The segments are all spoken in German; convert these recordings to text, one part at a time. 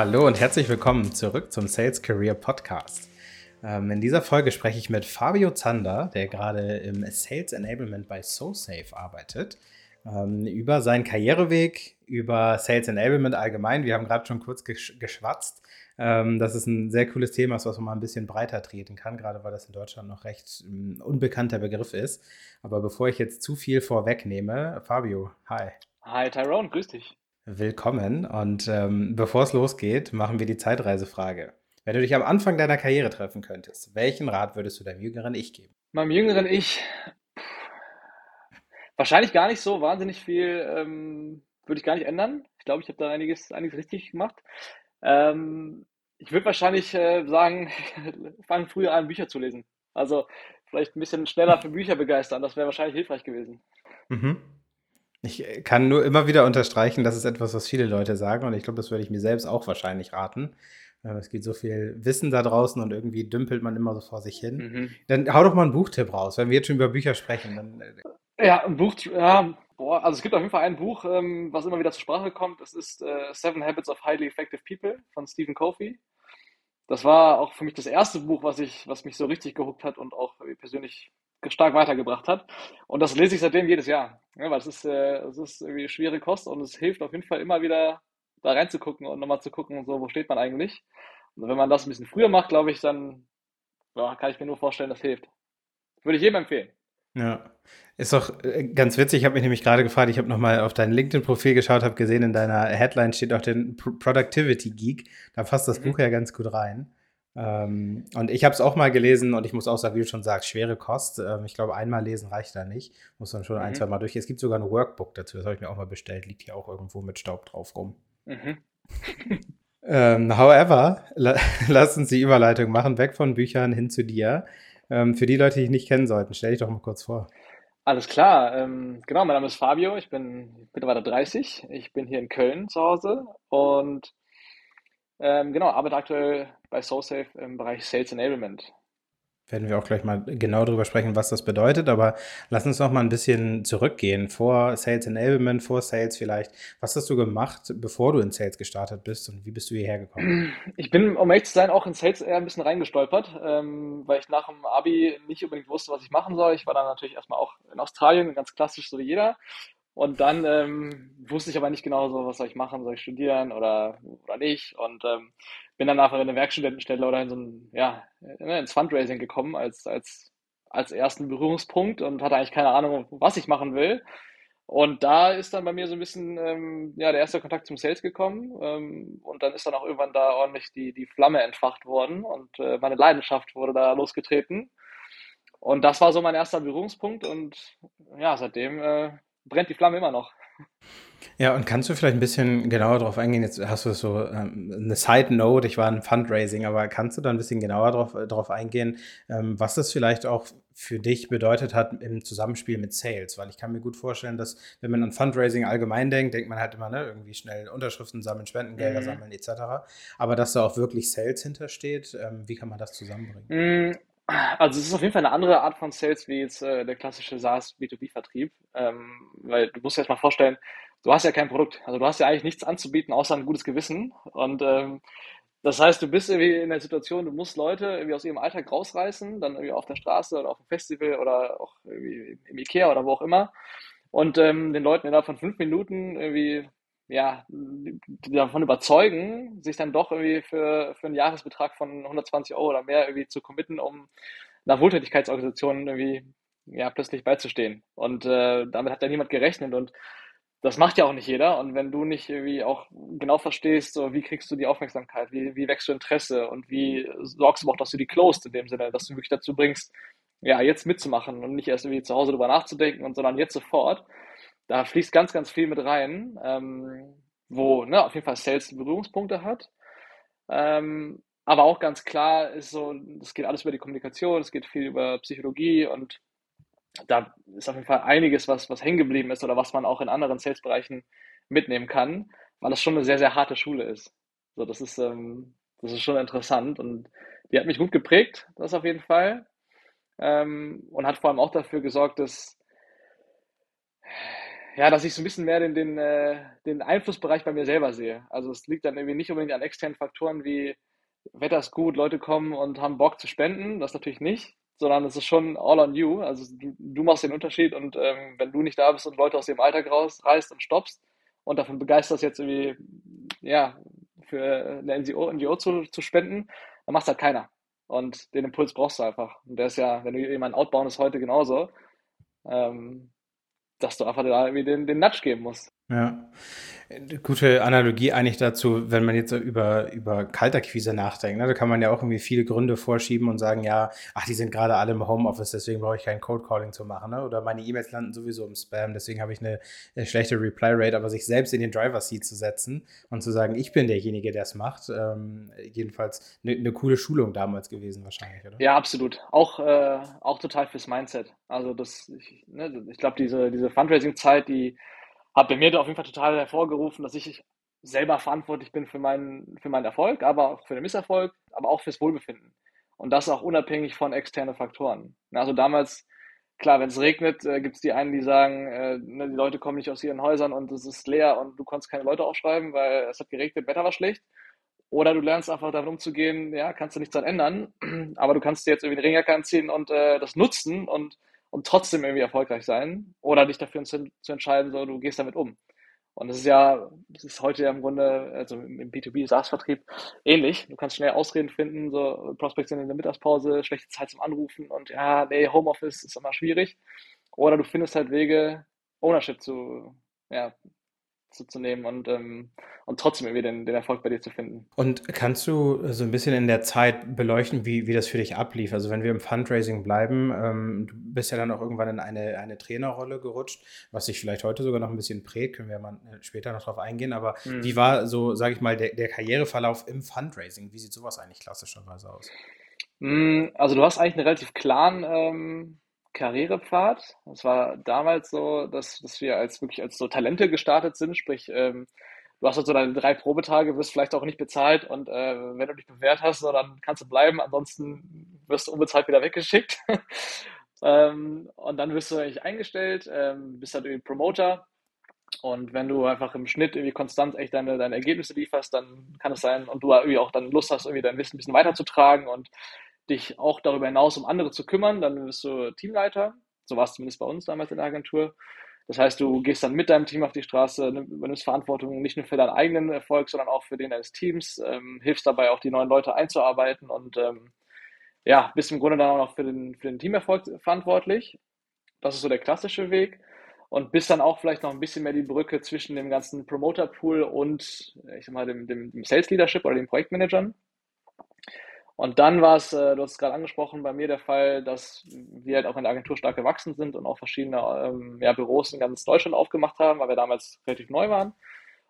Hallo und herzlich willkommen zurück zum Sales Career Podcast. Ähm, in dieser Folge spreche ich mit Fabio Zander, der gerade im Sales Enablement bei SoSafe arbeitet, ähm, über seinen Karriereweg, über Sales Enablement allgemein. Wir haben gerade schon kurz geschwatzt. Ähm, das ist ein sehr cooles Thema, was man mal ein bisschen breiter treten kann, gerade weil das in Deutschland noch recht ein unbekannter Begriff ist. Aber bevor ich jetzt zu viel vorwegnehme, Fabio, hi. Hi Tyrone, grüß dich. Willkommen. Und ähm, bevor es losgeht, machen wir die Zeitreisefrage. Wenn du dich am Anfang deiner Karriere treffen könntest, welchen Rat würdest du deinem jüngeren Ich geben? Meinem jüngeren Ich wahrscheinlich gar nicht so wahnsinnig viel ähm, würde ich gar nicht ändern. Ich glaube, ich habe da einiges, einiges richtig gemacht. Ähm, ich würde wahrscheinlich äh, sagen, fang früher an, Bücher zu lesen. Also vielleicht ein bisschen schneller für Bücher begeistern. Das wäre wahrscheinlich hilfreich gewesen. Mhm. Ich äh, kann nur immer wieder unterstreichen, das ist etwas, was viele Leute sagen und ich glaube, das würde ich mir selbst auch wahrscheinlich raten. Äh, es gibt so viel Wissen da draußen und irgendwie dümpelt man immer so vor sich hin. Mhm. Dann hau doch mal einen Buchtipp raus, wenn wir jetzt schon über Bücher sprechen. Dann... Äh, ja, ein Buch, ja, boah, also es gibt auf jeden Fall ein Buch, ähm, was immer wieder zur Sprache kommt. Das ist Seven Habits of Highly Effective People von Stephen Covey. Das war auch für mich das erste Buch, was ich, was mich so richtig gehuckt hat und auch persönlich stark weitergebracht hat. Und das lese ich seitdem jedes Jahr. Ja, weil es ist, äh, es ist irgendwie schwere Kost und es hilft auf jeden Fall immer wieder da reinzugucken und nochmal zu gucken, so, wo steht man eigentlich. Und wenn man das ein bisschen früher macht, glaube ich, dann ja, kann ich mir nur vorstellen, das hilft. Würde ich jedem empfehlen. Ja, ist doch äh, ganz witzig. Ich habe mich nämlich gerade gefragt, ich habe nochmal auf dein LinkedIn-Profil geschaut, habe gesehen, in deiner Headline steht auch den Productivity Geek. Da fasst das mhm. Buch ja ganz gut rein. Ähm, und ich habe es auch mal gelesen und ich muss auch sagen, wie du schon sagst, schwere Kost. Ähm, ich glaube, einmal lesen reicht da nicht. Muss dann schon mhm. ein, zwei Mal durch. Es gibt sogar ein Workbook dazu, das habe ich mir auch mal bestellt. Liegt hier auch irgendwo mit Staub drauf rum. Mhm. ähm, however, la lass uns die Überleitung machen, weg von Büchern hin zu dir. Ähm, für die Leute, die dich nicht kennen sollten, stell dich doch mal kurz vor. Alles klar, ähm, genau, mein Name ist Fabio, ich bin mittlerweile 30, ich bin hier in Köln zu Hause und ähm, genau, arbeite aktuell bei SoSafe im Bereich Sales Enablement. Werden wir auch gleich mal genau darüber sprechen, was das bedeutet, aber lass uns noch mal ein bisschen zurückgehen vor Sales Enablement, vor Sales vielleicht. Was hast du gemacht, bevor du in Sales gestartet bist und wie bist du hierher gekommen? Ich bin, um ehrlich zu sein, auch in Sales eher ein bisschen reingestolpert, ähm, weil ich nach dem Abi nicht unbedingt wusste, was ich machen soll. Ich war dann natürlich erstmal auch in Australien, ganz klassisch so wie jeder. Und dann ähm, wusste ich aber nicht genau so, was soll ich machen, soll ich studieren oder, oder nicht. Und ähm, bin dann einfach in eine Werkstudentenstelle oder in so ein, ja, ne, ins Fundraising gekommen als, als, als ersten Berührungspunkt und hatte eigentlich keine Ahnung, was ich machen will. Und da ist dann bei mir so ein bisschen ähm, ja, der erste Kontakt zum Sales gekommen. Ähm, und dann ist dann auch irgendwann da ordentlich die, die Flamme entfacht worden und äh, meine Leidenschaft wurde da losgetreten. Und das war so mein erster Berührungspunkt. Und ja, seitdem äh, brennt die Flamme immer noch. Ja, und kannst du vielleicht ein bisschen genauer darauf eingehen? Jetzt hast du so ähm, eine Side Note, ich war ein Fundraising, aber kannst du da ein bisschen genauer darauf drauf eingehen, ähm, was das vielleicht auch für dich bedeutet hat im Zusammenspiel mit Sales? Weil ich kann mir gut vorstellen, dass wenn man an Fundraising allgemein denkt, denkt man halt immer, ne, irgendwie schnell Unterschriften sammeln, Spendengelder mhm. sammeln etc. Aber dass da auch wirklich Sales hintersteht, ähm, wie kann man das zusammenbringen? Also es ist auf jeden Fall eine andere Art von Sales wie jetzt äh, der klassische SaaS B2B-Vertrieb, ähm, weil du musst dir erstmal vorstellen, du hast ja kein Produkt, also du hast ja eigentlich nichts anzubieten außer ein gutes Gewissen. Und ähm, das heißt, du bist irgendwie in der Situation, du musst Leute irgendwie aus ihrem Alltag rausreißen, dann irgendwie auf der Straße oder auf dem Festival oder auch irgendwie im Ikea oder wo auch immer. Und ähm, den Leuten innerhalb von fünf Minuten irgendwie ja, davon überzeugen, sich dann doch irgendwie für, für einen Jahresbetrag von 120 Euro oder mehr irgendwie zu committen, um einer Wohltätigkeitsorganisation irgendwie ja, plötzlich beizustehen. Und äh, damit hat ja niemand gerechnet und das macht ja auch nicht jeder. Und wenn du nicht irgendwie auch genau verstehst, so wie kriegst du die Aufmerksamkeit, wie, wie wächst du Interesse und wie sorgst du auch, dass du die closed in dem Sinne, dass du wirklich dazu bringst, ja, jetzt mitzumachen und nicht erst irgendwie zu Hause drüber nachzudenken, und sondern jetzt sofort, da fließt ganz, ganz viel mit rein, ähm, wo ne, auf jeden Fall Sales Berührungspunkte hat. Ähm, aber auch ganz klar ist so, es geht alles über die Kommunikation, es geht viel über Psychologie und da ist auf jeden Fall einiges, was, was hängen geblieben ist oder was man auch in anderen Sales-Bereichen mitnehmen kann, weil das schon eine sehr, sehr harte Schule ist. So, das ist, ähm, das ist schon interessant und die hat mich gut geprägt, das auf jeden Fall. Ähm, und hat vor allem auch dafür gesorgt, dass ja, dass ich so ein bisschen mehr den, den, äh, den Einflussbereich bei mir selber sehe. Also es liegt dann irgendwie nicht unbedingt an externen Faktoren wie Wetter ist gut, Leute kommen und haben Bock zu spenden, das natürlich nicht, sondern es ist schon all on you. Also du, du machst den Unterschied und ähm, wenn du nicht da bist und Leute aus dem Alltag rausreißt und stoppst und davon begeisterst, jetzt irgendwie ja, für eine NGO, NGO zu, zu spenden, dann macht es halt keiner. Und den Impuls brauchst du einfach. Und der ist ja, wenn du jemanden outbauen, ist heute genauso. Ähm, dass du einfach da irgendwie den, den Nudge geben musst. Ja, gute Analogie eigentlich dazu, wenn man jetzt über, über Kaltakquise nachdenkt. Ne? Da kann man ja auch irgendwie viele Gründe vorschieben und sagen, ja, ach, die sind gerade alle im Homeoffice, deswegen brauche ich kein Code Calling zu machen. Ne? Oder meine E-Mails landen sowieso im Spam, deswegen habe ich eine, eine, schlechte Reply Rate. Aber sich selbst in den Driver Seat zu setzen und zu sagen, ich bin derjenige, der es macht, ähm, jedenfalls eine, eine, coole Schulung damals gewesen wahrscheinlich, oder? Ja, absolut. Auch, äh, auch total fürs Mindset. Also das, ich, ne, ich glaube, diese, diese Fundraising-Zeit, die hat bei mir auf jeden Fall total hervorgerufen, dass ich selber verantwortlich bin für meinen, für meinen Erfolg, aber auch für den Misserfolg, aber auch fürs Wohlbefinden. Und das auch unabhängig von externen Faktoren. Also damals, klar, wenn es regnet, äh, gibt es die einen, die sagen, äh, ne, die Leute kommen nicht aus ihren Häusern und es ist leer und du konntest keine Leute aufschreiben, weil es hat geregnet, Wetter war schlecht. Oder du lernst einfach damit umzugehen, ja, kannst du nichts dran ändern, aber du kannst dir jetzt irgendwie eine Ringjacke anziehen und äh, das nutzen und und trotzdem irgendwie erfolgreich sein oder dich dafür zu, zu entscheiden, so du gehst damit um. Und das ist ja, das ist heute ja im Grunde, also im B2B SaaS-Vertrieb ähnlich. Du kannst schnell Ausreden finden, so Prospects sind in der Mittagspause, schlechte Zeit zum Anrufen und ja, nee, Homeoffice ist immer schwierig. Oder du findest halt Wege, Ownership zu, ja, zu, nehmen und, ähm, und trotzdem irgendwie den, den Erfolg bei dir zu finden. Und kannst du so ein bisschen in der Zeit beleuchten, wie, wie das für dich ablief? Also wenn wir im Fundraising bleiben, ähm, du bist ja dann auch irgendwann in eine, eine Trainerrolle gerutscht, was sich vielleicht heute sogar noch ein bisschen prägt, können wir mal äh, später noch drauf eingehen. Aber mhm. wie war so, sage ich mal, der, der Karriereverlauf im Fundraising? Wie sieht sowas eigentlich klassischerweise aus? Mm, also du hast eigentlich einen relativ klaren ähm, Karrierepfad. Es war damals so, dass, dass wir als wirklich als so Talente gestartet sind, sprich, ähm, du hast halt so deine drei Probetage, wirst vielleicht auch nicht bezahlt und äh, wenn du dich bewährt hast, so, dann kannst du bleiben, ansonsten wirst du unbezahlt wieder weggeschickt. ähm, und dann wirst du eigentlich eingestellt, ähm, bist halt irgendwie Promoter. Und wenn du einfach im Schnitt irgendwie konstant echt deine, deine Ergebnisse lieferst, dann kann es sein und du irgendwie auch dann Lust hast, irgendwie dein Wissen ein bisschen weiterzutragen und dich auch darüber hinaus um andere zu kümmern, dann bist du Teamleiter. So war es zumindest bei uns damals in der Agentur. Das heißt, du gehst dann mit deinem Team auf die Straße, übernimmst Verantwortung nicht nur für deinen eigenen Erfolg, sondern auch für den deines Teams, ähm, hilfst dabei auch die neuen Leute einzuarbeiten und ähm, ja, bist im Grunde dann auch noch für den, für den Teamerfolg verantwortlich. Das ist so der klassische Weg und bist dann auch vielleicht noch ein bisschen mehr die Brücke zwischen dem ganzen Promoter-Pool und ich sag mal, dem, dem, dem Sales Leadership oder den Projektmanagern. Und dann war es, äh, du hast es gerade angesprochen, bei mir der Fall, dass wir halt auch in der Agentur stark gewachsen sind und auch verschiedene ähm, ja, Büros in ganz Deutschland aufgemacht haben, weil wir damals relativ neu waren.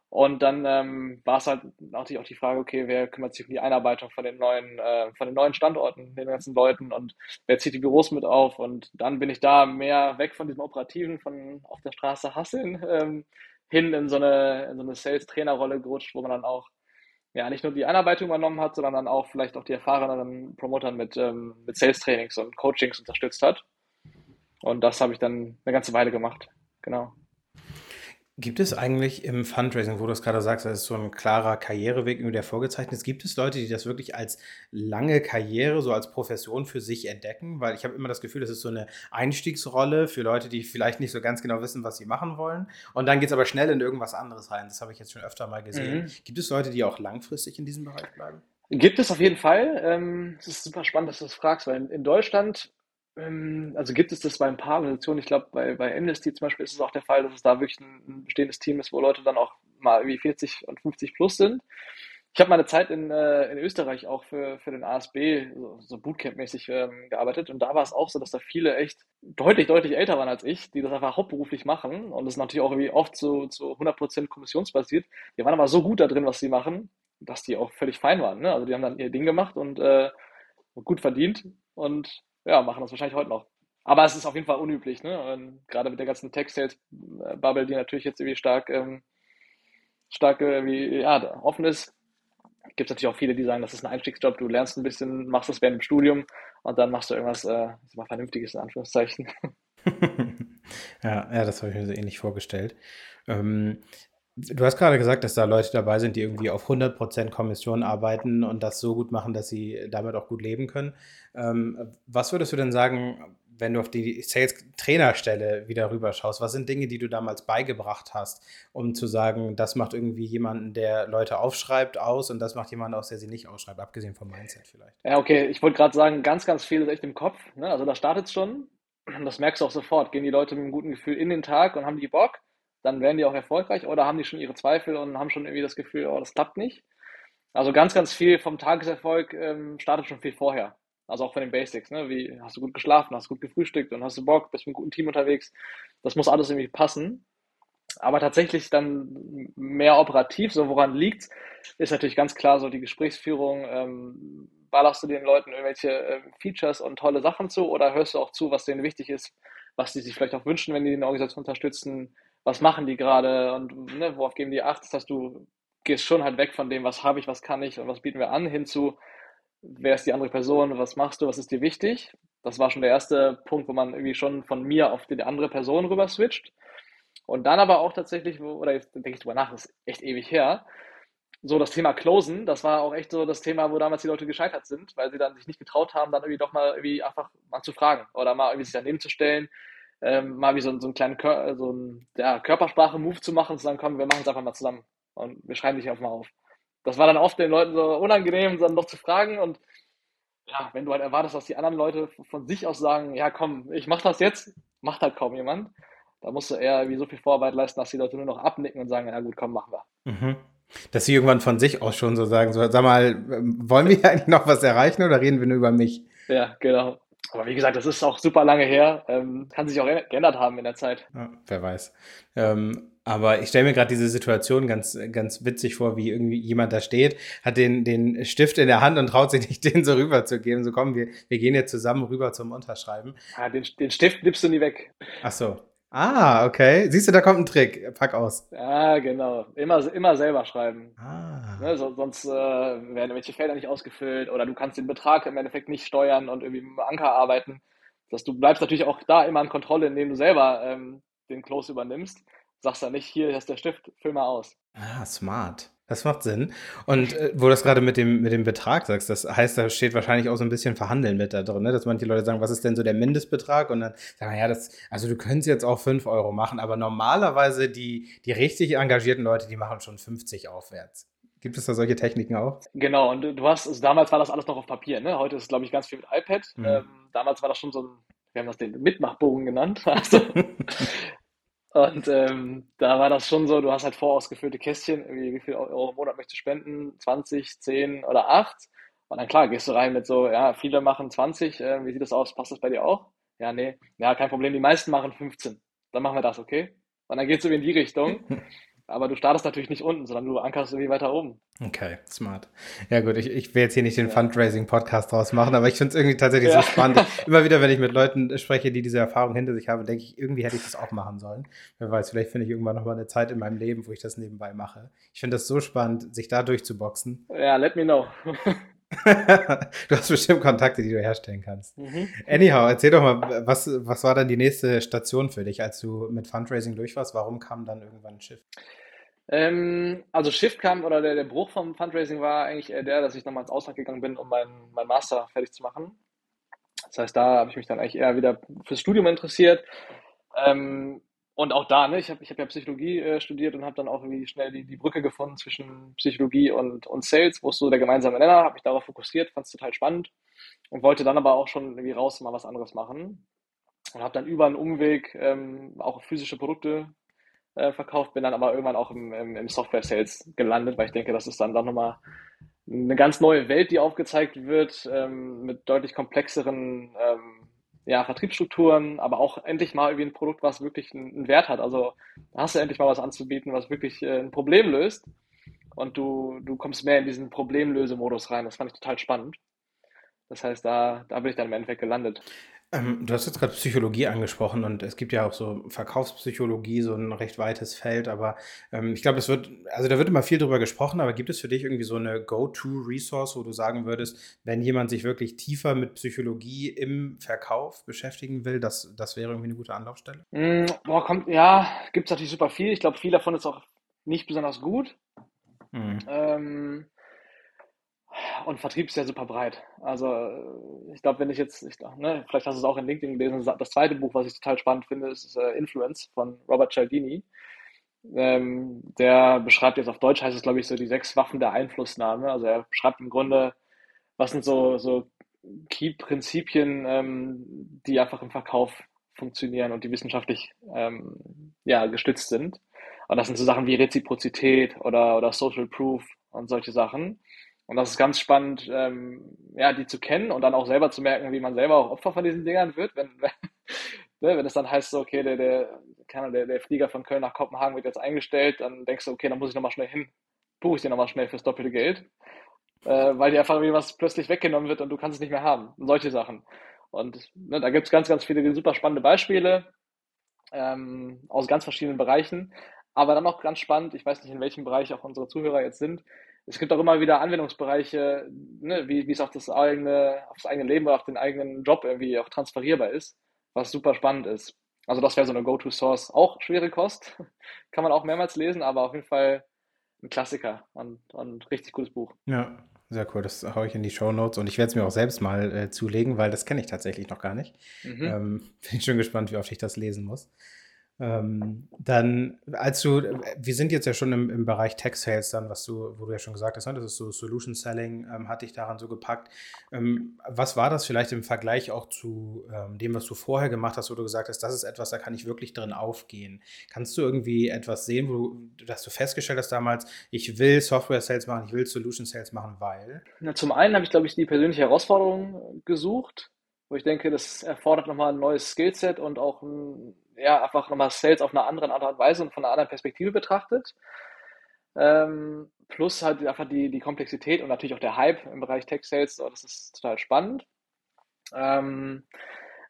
Und dann ähm, war es halt natürlich auch die Frage, okay, wer kümmert sich um die Einarbeitung von den neuen, äh, von den neuen Standorten, den ganzen Leuten und wer zieht die Büros mit auf? Und dann bin ich da mehr weg von diesem Operativen, von auf der Straße hasseln, ähm, hin in so eine, in so eine Sales-Trainer-Rolle gerutscht, wo man dann auch ja, nicht nur die Einarbeitung übernommen hat, sondern dann auch vielleicht auch die erfahrenen Promotern mit, ähm, mit Sales-Trainings und Coachings unterstützt hat. Und das habe ich dann eine ganze Weile gemacht. Genau. Gibt es eigentlich im Fundraising, wo du es gerade sagst, das ist so ein klarer Karriereweg, der vorgezeichnet ist, gibt es Leute, die das wirklich als lange Karriere, so als Profession für sich entdecken? Weil ich habe immer das Gefühl, das ist so eine Einstiegsrolle für Leute, die vielleicht nicht so ganz genau wissen, was sie machen wollen. Und dann geht es aber schnell in irgendwas anderes rein. Das habe ich jetzt schon öfter mal gesehen. Mhm. Gibt es Leute, die auch langfristig in diesem Bereich bleiben? Gibt es auf jeden Fall. Ähm, es ist super spannend, dass du das fragst, weil in Deutschland also gibt es das bei ein paar Organisationen. Ich glaube, bei, bei Amnesty zum Beispiel ist es auch der Fall, dass es da wirklich ein, bestehendes Team ist, wo Leute dann auch mal irgendwie 40 und 50 plus sind. Ich habe meine Zeit in, äh, in Österreich auch für, für den ASB, so, so Bootcamp-mäßig ähm, gearbeitet. Und da war es auch so, dass da viele echt deutlich, deutlich älter waren als ich, die das einfach hauptberuflich machen. Und das ist natürlich auch irgendwie oft so zu 100% kommissionsbasiert. Die waren aber so gut da drin, was sie machen, dass die auch völlig fein waren. Ne? Also die haben dann ihr Ding gemacht und äh, gut verdient. Und ja, machen das wahrscheinlich heute noch. Aber es ist auf jeden Fall unüblich, ne? Und gerade mit der ganzen Tech-Sales-Bubble, die natürlich jetzt irgendwie stark, ähm, stark irgendwie, ja, offen ist, gibt es natürlich auch viele, die sagen, das ist ein Einstiegsjob, du lernst ein bisschen, machst das während dem Studium und dann machst du irgendwas, äh, mal Vernünftiges in Anführungszeichen. Ja, ja, das habe ich mir so ähnlich vorgestellt. Ähm, du hast gerade gesagt, dass da Leute dabei sind, die irgendwie auf 100% Kommission arbeiten und das so gut machen, dass sie damit auch gut leben können. Ähm, was würdest du denn sagen, wenn du auf die Sales-Trainerstelle wieder rüberschaust, was sind Dinge, die du damals beigebracht hast, um zu sagen, das macht irgendwie jemanden, der Leute aufschreibt, aus und das macht jemanden aus, der sie nicht ausschreibt, abgesehen vom Mindset vielleicht? Ja, okay, ich wollte gerade sagen, ganz, ganz viel ist echt im Kopf. Ne? Also da startet es schon. Das merkst du auch sofort. Gehen die Leute mit einem guten Gefühl in den Tag und haben die Bock, dann werden die auch erfolgreich oder haben die schon ihre Zweifel und haben schon irgendwie das Gefühl, oh, das klappt nicht. Also ganz, ganz viel vom Tageserfolg ähm, startet schon viel vorher. Also auch von den Basics, ne? Wie hast du gut geschlafen, hast du gut gefrühstückt und hast du Bock, bist mit einem guten Team unterwegs. Das muss alles irgendwie passen. Aber tatsächlich dann mehr operativ, so woran liegt, ist natürlich ganz klar so die Gesprächsführung. Ähm, ballerst du den Leuten irgendwelche äh, Features und tolle Sachen zu oder hörst du auch zu, was denen wichtig ist, was die sich vielleicht auch wünschen, wenn die eine Organisation unterstützen, was machen die gerade und ne, worauf geben die Acht? Das heißt, du gehst schon halt weg von dem, was habe ich, was kann ich und was bieten wir an, hinzu, wer ist die andere Person, was machst du, was ist dir wichtig. Das war schon der erste Punkt, wo man irgendwie schon von mir auf die andere Person rüber switcht. Und dann aber auch tatsächlich, oder jetzt denke ich drüber nach, das ist echt ewig her, so das Thema Closen, das war auch echt so das Thema, wo damals die Leute gescheitert sind, weil sie dann sich nicht getraut haben, dann irgendwie doch mal irgendwie einfach mal zu fragen oder mal irgendwie sich daneben zu stellen, ähm, mal wie so, so einen kleinen Kör so ein, ja, Körpersprache-Move zu machen und zu sagen, komm, wir machen es einfach mal zusammen und wir schreiben dich einfach mal auf das war dann oft den Leuten so unangenehm, dann noch zu fragen und ja, wenn du halt erwartest, dass die anderen Leute von sich aus sagen, ja komm, ich mach das jetzt, macht halt kaum jemand. Da musst du eher wie so viel Vorarbeit leisten, dass die Leute nur noch abnicken und sagen, ja gut, komm, machen wir. Mhm. Dass sie irgendwann von sich aus schon so sagen, so, sag mal, wollen wir eigentlich noch was erreichen oder reden wir nur über mich? Ja, genau. Aber wie gesagt, das ist auch super lange her. Ähm, kann sich auch geändert haben in der Zeit. Ja, wer weiß. Ähm, aber ich stelle mir gerade diese Situation ganz, ganz witzig vor, wie irgendwie jemand da steht, hat den, den Stift in der Hand und traut sich nicht, den so rüberzugeben. So komm, wir, wir gehen jetzt zusammen rüber zum Unterschreiben. Ja, den, den Stift nimmst du nie weg. Ach so. Ah, okay. Siehst du, da kommt ein Trick. Pack aus. Ja, genau. Immer, immer selber schreiben. Ah. Ne, so, sonst äh, werden irgendwelche Felder nicht ausgefüllt oder du kannst den Betrag im Endeffekt nicht steuern und irgendwie mit dem Anker arbeiten. Das, du bleibst natürlich auch da immer in Kontrolle, indem du selber ähm, den Close übernimmst sagst dann nicht, hier ist der Stift, füll mal aus. Ah, smart. Das macht Sinn. Und äh, wo du das gerade mit dem, mit dem Betrag sagst, das heißt, da steht wahrscheinlich auch so ein bisschen Verhandeln mit da drin, ne? dass manche Leute sagen, was ist denn so der Mindestbetrag? Und dann sagen, ja, das, also du könntest jetzt auch 5 Euro machen, aber normalerweise die, die richtig engagierten Leute, die machen schon 50 aufwärts. Gibt es da solche Techniken auch? Genau, und du hast, also damals war das alles noch auf Papier, ne? Heute ist, glaube ich, ganz viel mit iPad. Mhm. Ähm, damals war das schon so ein, wir haben das den Mitmachbogen genannt. Also, Und ähm, da war das schon so, du hast halt vorausgefüllte Kästchen, wie, wie viel Euro im Monat möchtest du spenden, 20, 10 oder 8. Und dann klar, gehst du rein mit so, ja, viele machen 20, äh, wie sieht das aus, passt das bei dir auch? Ja, nee, ja, kein Problem, die meisten machen 15. Dann machen wir das, okay? Und dann geht's so in die Richtung. Aber du startest natürlich nicht unten, sondern du ankerst irgendwie weiter oben. Okay, smart. Ja gut, ich, ich will jetzt hier nicht den ja. Fundraising-Podcast draus machen, aber ich finde es irgendwie tatsächlich ja. so spannend. Immer wieder, wenn ich mit Leuten spreche, die diese Erfahrung hinter sich haben, denke ich, irgendwie hätte ich das auch machen sollen. Wer weiß, vielleicht finde ich irgendwann noch mal eine Zeit in meinem Leben, wo ich das nebenbei mache. Ich finde das so spannend, sich da durchzuboxen. Ja, let me know. du hast bestimmt Kontakte, die du herstellen kannst. Mhm. Anyhow, erzähl doch mal, was, was war dann die nächste Station für dich, als du mit Fundraising durch warst? Warum kam dann irgendwann ein Schiff? Ähm, also Shift kam oder der, der Bruch vom Fundraising war eigentlich eher der, dass ich nochmal ins Ausland gegangen bin, um meinen mein Master fertig zu machen. Das heißt, da habe ich mich dann eigentlich eher wieder fürs Studium interessiert. Ähm, und auch da, ne, ich habe ich hab ja Psychologie äh, studiert und habe dann auch irgendwie schnell die, die Brücke gefunden zwischen Psychologie und, und Sales, wo es so der gemeinsame Nenner, habe mich darauf fokussiert, fand es total spannend und wollte dann aber auch schon irgendwie raus mal was anderes machen. Und habe dann über einen Umweg ähm, auch physische Produkte äh, verkauft, bin dann aber irgendwann auch im, im, im Software-Sales gelandet, weil ich denke, das ist dann doch nochmal eine ganz neue Welt, die aufgezeigt wird, ähm, mit deutlich komplexeren ähm, ja, Vertriebsstrukturen, aber auch endlich mal irgendwie ein Produkt, was wirklich einen, Wert hat. Also da hast du endlich mal was anzubieten, was wirklich äh, ein Problem löst und du, du kommst mehr in diesen Problemlösemodus rein. Das fand ich total spannend. Das heißt, da, da bin ich dann im Endeffekt gelandet. Ähm, du hast jetzt gerade Psychologie angesprochen und es gibt ja auch so Verkaufspsychologie, so ein recht weites Feld, aber ähm, ich glaube, es wird, also da wird immer viel drüber gesprochen, aber gibt es für dich irgendwie so eine Go-To-Resource, wo du sagen würdest, wenn jemand sich wirklich tiefer mit Psychologie im Verkauf beschäftigen will, das, das wäre irgendwie eine gute Anlaufstelle? Mm, boah, kommt, ja, gibt es natürlich super viel. Ich glaube, viel davon ist auch nicht besonders gut. Mhm. Ähm, und Vertrieb ist ja super breit. Also ich glaube, wenn ich jetzt, ich, ne, vielleicht hast du es auch in LinkedIn gelesen, das zweite Buch, was ich total spannend finde, ist äh, Influence von Robert Cialdini. Ähm, der beschreibt jetzt auf Deutsch heißt es, glaube ich, so die sechs Waffen der Einflussnahme. Also er beschreibt im Grunde, was sind so, so Key-Prinzipien, ähm, die einfach im Verkauf funktionieren und die wissenschaftlich ähm, ja, gestützt sind. Und das sind so Sachen wie Reziprozität oder, oder Social Proof und solche Sachen. Und das ist ganz spannend, ähm, ja, die zu kennen und dann auch selber zu merken, wie man selber auch Opfer von diesen Dingern wird, wenn, wenn, ne, wenn es dann heißt, so, okay, der, der, der, der Flieger von Köln nach Kopenhagen wird jetzt eingestellt, dann denkst du, okay, dann muss ich nochmal schnell hin, buche ich dir nochmal schnell fürs doppelte Geld, äh, weil dir einfach irgendwie was plötzlich weggenommen wird und du kannst es nicht mehr haben. Solche Sachen. Und ne, da gibt es ganz, ganz viele super spannende Beispiele ähm, aus ganz verschiedenen Bereichen. Aber dann auch ganz spannend, ich weiß nicht, in welchem Bereich auch unsere Zuhörer jetzt sind, es gibt auch immer wieder Anwendungsbereiche, ne, wie, wie es auf das eigene, auf das eigene Leben oder auf den eigenen Job irgendwie auch transferierbar ist, was super spannend ist. Also das wäre so eine Go-To-Source. Auch schwere Kost, kann man auch mehrmals lesen, aber auf jeden Fall ein Klassiker und, und richtig gutes Buch. Ja, sehr cool. Das haue ich in die Show Notes und ich werde es mir auch selbst mal äh, zulegen, weil das kenne ich tatsächlich noch gar nicht. Mhm. Ähm, bin ich schon gespannt, wie oft ich das lesen muss. Ähm, dann, als du, wir sind jetzt ja schon im, im Bereich Tech Sales dann, was du, wo du ja schon gesagt hast, ne? das ist so Solution Selling, ähm, hat dich daran so gepackt. Ähm, was war das vielleicht im Vergleich auch zu ähm, dem, was du vorher gemacht hast, wo du gesagt hast, das ist etwas, da kann ich wirklich drin aufgehen? Kannst du irgendwie etwas sehen, wo du, dass du festgestellt hast damals, ich will Software Sales machen, ich will Solution Sales machen, weil? Na, zum einen habe ich, glaube ich, die persönliche Herausforderung gesucht, wo ich denke, das erfordert nochmal ein neues Skillset und auch ein ja, einfach nochmal Sales auf einer anderen Art und Weise und von einer anderen Perspektive betrachtet. Ähm, plus halt einfach die, die Komplexität und natürlich auch der Hype im Bereich Tech Sales, oh, das ist total spannend. Ähm,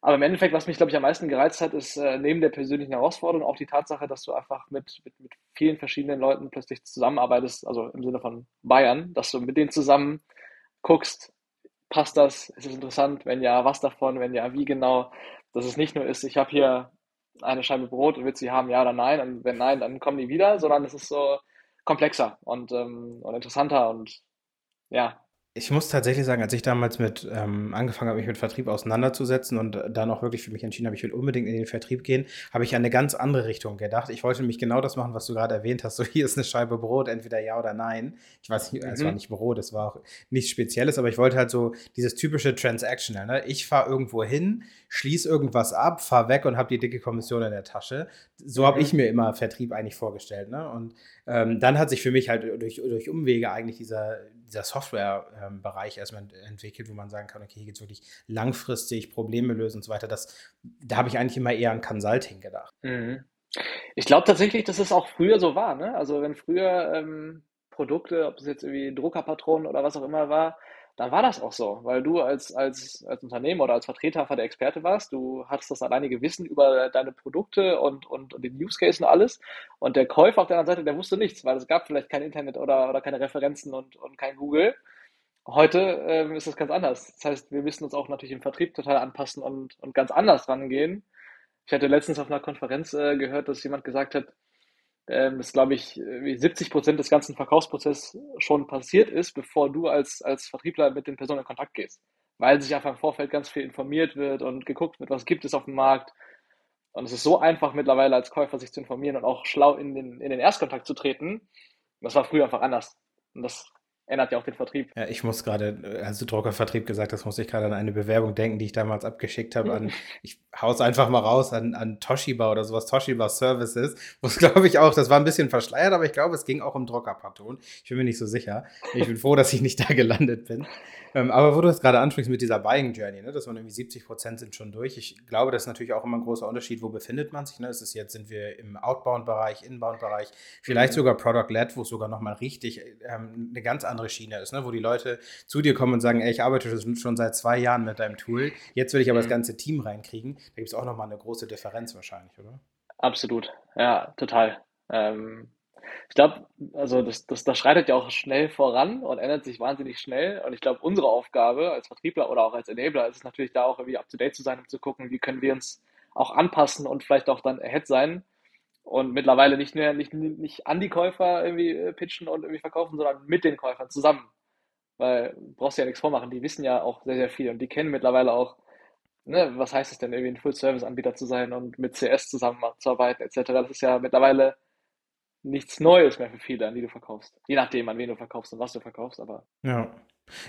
aber im Endeffekt, was mich, glaube ich, am meisten gereizt hat, ist äh, neben der persönlichen Herausforderung auch die Tatsache, dass du einfach mit, mit, mit vielen verschiedenen Leuten plötzlich zusammenarbeitest, also im Sinne von Bayern, dass du mit denen zusammen guckst, passt das, ist es interessant, wenn ja, was davon, wenn ja, wie genau, dass es nicht nur ist, ich habe hier eine Scheibe Brot und willst sie haben, ja oder nein? Und wenn nein, dann kommen die wieder, sondern es ist so komplexer und, ähm, und interessanter und ja, ich muss tatsächlich sagen, als ich damals mit ähm, angefangen habe, mich mit Vertrieb auseinanderzusetzen und dann auch wirklich für mich entschieden habe, ich will unbedingt in den Vertrieb gehen, habe ich an eine ganz andere Richtung gedacht. Ich wollte nämlich genau das machen, was du gerade erwähnt hast. So, hier ist eine Scheibe Brot, entweder ja oder nein. Ich weiß nicht, mhm. es war mhm. nicht Brot, es war auch nichts Spezielles, aber ich wollte halt so dieses typische Transactional. Ne? Ich fahre irgendwo hin, schließe irgendwas ab, fahre weg und habe die dicke Kommission in der Tasche. So habe mhm. ich mir immer Vertrieb eigentlich vorgestellt. Ne? Und ähm, dann hat sich für mich halt durch, durch Umwege eigentlich dieser, dieser Software-Bereich ähm, erstmal entwickelt, wo man sagen kann, okay, hier geht es wirklich langfristig, Probleme lösen und so weiter. Das, da habe ich eigentlich immer eher an Consulting gedacht. Mhm. Ich glaube tatsächlich, dass es auch früher so war. Ne? Also wenn früher ähm, Produkte, ob es jetzt irgendwie Druckerpatronen oder was auch immer war, dann war das auch so, weil du als, als, als Unternehmer oder als Vertreter der Experte warst, du hattest das alleinige Wissen über deine Produkte und, und, und den Use Case und alles. Und der Käufer auf der anderen Seite, der wusste nichts, weil es gab vielleicht kein Internet oder, oder keine Referenzen und, und kein Google. Heute ähm, ist das ganz anders. Das heißt, wir müssen uns auch natürlich im Vertrieb total anpassen und, und ganz anders rangehen. Ich hatte letztens auf einer Konferenz äh, gehört, dass jemand gesagt hat, ähm, dass, glaube ich, 70 Prozent des ganzen Verkaufsprozesses schon passiert ist, bevor du als, als Vertriebler mit den Personen in Kontakt gehst. Weil sich einfach im Vorfeld ganz viel informiert wird und geguckt wird, was gibt es auf dem Markt. Und es ist so einfach mittlerweile als Käufer sich zu informieren und auch schlau in den, in den Erstkontakt zu treten. Das war früher einfach anders. Und das ändert ja auch den Vertrieb. Ja, ich muss gerade, als du Druckervertrieb gesagt hast, muss ich gerade an eine Bewerbung denken, die ich damals abgeschickt habe an, ich hau's einfach mal raus, an, an Toshiba oder sowas, Toshiba Services, wo es glaube ich auch, das war ein bisschen verschleiert, aber ich glaube, es ging auch um Druckerpatron. Ich bin mir nicht so sicher. Ich bin froh, dass ich nicht da gelandet bin. Ähm, aber wo du es gerade ansprichst mit dieser Buying Journey, ne, dass man irgendwie 70 Prozent sind schon durch. Ich glaube, das ist natürlich auch immer ein großer Unterschied, wo befindet man sich. Ne? Ist es jetzt, sind wir im Outbound-Bereich, Inbound-Bereich, vielleicht mhm. sogar Product-Led, wo es sogar nochmal richtig ähm, eine ganz andere Schiene ist, ne? wo die Leute zu dir kommen und sagen, ey, ich arbeite schon seit zwei Jahren mit deinem Tool, jetzt will ich aber mhm. das ganze Team reinkriegen. Da gibt es auch nochmal eine große Differenz wahrscheinlich, oder? Absolut, ja, total. Ähm, ich glaube, also das, das, das schreitet ja auch schnell voran und ändert sich wahnsinnig schnell. Und ich glaube, unsere Aufgabe als Vertriebler oder auch als Enabler ist es natürlich da auch irgendwie up to date zu sein, um zu gucken, wie können wir uns auch anpassen und vielleicht auch dann ahead sein. Und mittlerweile nicht mehr, nicht, nicht an die Käufer irgendwie äh, pitchen und irgendwie verkaufen, sondern mit den Käufern zusammen. Weil du brauchst ja nichts vormachen, die wissen ja auch sehr, sehr viel und die kennen mittlerweile auch, ne, was heißt es denn, irgendwie ein Full-Service-Anbieter zu sein und mit CS zusammenzuarbeiten, etc. Das ist ja mittlerweile nichts Neues mehr für viele, an die du verkaufst. Je nachdem, an wen du verkaufst und was du verkaufst, aber. Ja.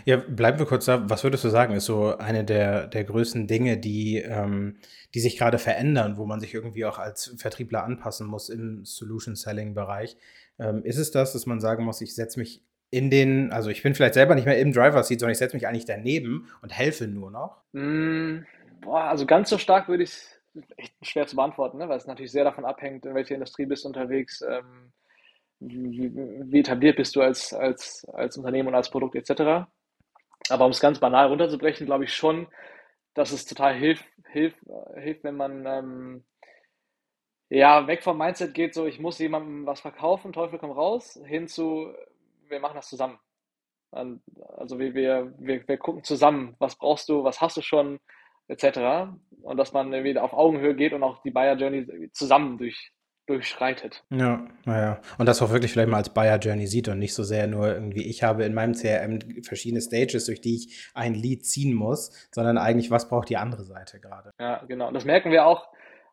Ja, bleiben wir kurz da. Was würdest du sagen, ist so eine der, der größten Dinge, die, ähm, die sich gerade verändern, wo man sich irgendwie auch als Vertriebler anpassen muss im Solution-Selling-Bereich? Ähm, ist es das, dass man sagen muss, ich setze mich in den, also ich bin vielleicht selber nicht mehr im Driver-Seat, sondern ich setze mich eigentlich daneben und helfe nur noch? Mm, boah, also ganz so stark würde ich es echt schwer zu beantworten, ne? weil es natürlich sehr davon abhängt, in welcher Industrie bist du unterwegs, ähm, wie, wie, etabliert bist du als, als, als Unternehmen und als Produkt etc. Aber um es ganz banal runterzubrechen, glaube ich schon, dass es total hilft, hilft, hilft wenn man ähm, ja, weg vom Mindset geht, so ich muss jemandem was verkaufen, Teufel komm raus, hin zu, wir machen das zusammen. Also wir, wir, wir, wir gucken zusammen, was brauchst du, was hast du schon, etc. Und dass man wieder auf Augenhöhe geht und auch die Buyer Journey zusammen durch, durchschreitet. Ja, naja. Und das auch wirklich vielleicht mal als Buyer Journey sieht und nicht so sehr nur irgendwie, ich habe in meinem CRM verschiedene Stages, durch die ich ein Lead ziehen muss, sondern eigentlich, was braucht die andere Seite gerade? Ja, genau. Und das merken wir auch,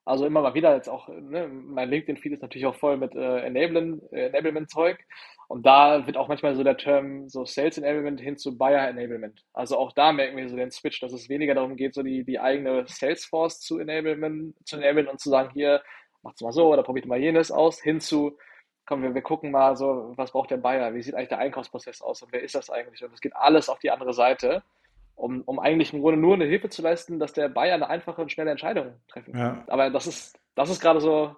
also immer mal wieder jetzt auch, ne, mein LinkedIn-Feed ist natürlich auch voll mit äh, Enablement-Zeug. Äh, Enablement und da wird auch manchmal so der Term so Sales Enablement hin zu Buyer Enablement. Also auch da merken wir so den Switch, dass es weniger darum geht, so die, die eigene Salesforce zu enablen, zu enablen und zu sagen, hier, macht's mal so oder probiert mal jenes aus, hin zu, komm, wir, wir gucken mal so, was braucht der Buyer, wie sieht eigentlich der Einkaufsprozess aus und wer ist das eigentlich? Und es geht alles auf die andere Seite, um, um eigentlich im Grunde nur eine Hilfe zu leisten, dass der Buyer eine einfache und schnelle Entscheidung treffen kann. Ja. Aber das ist, das ist gerade so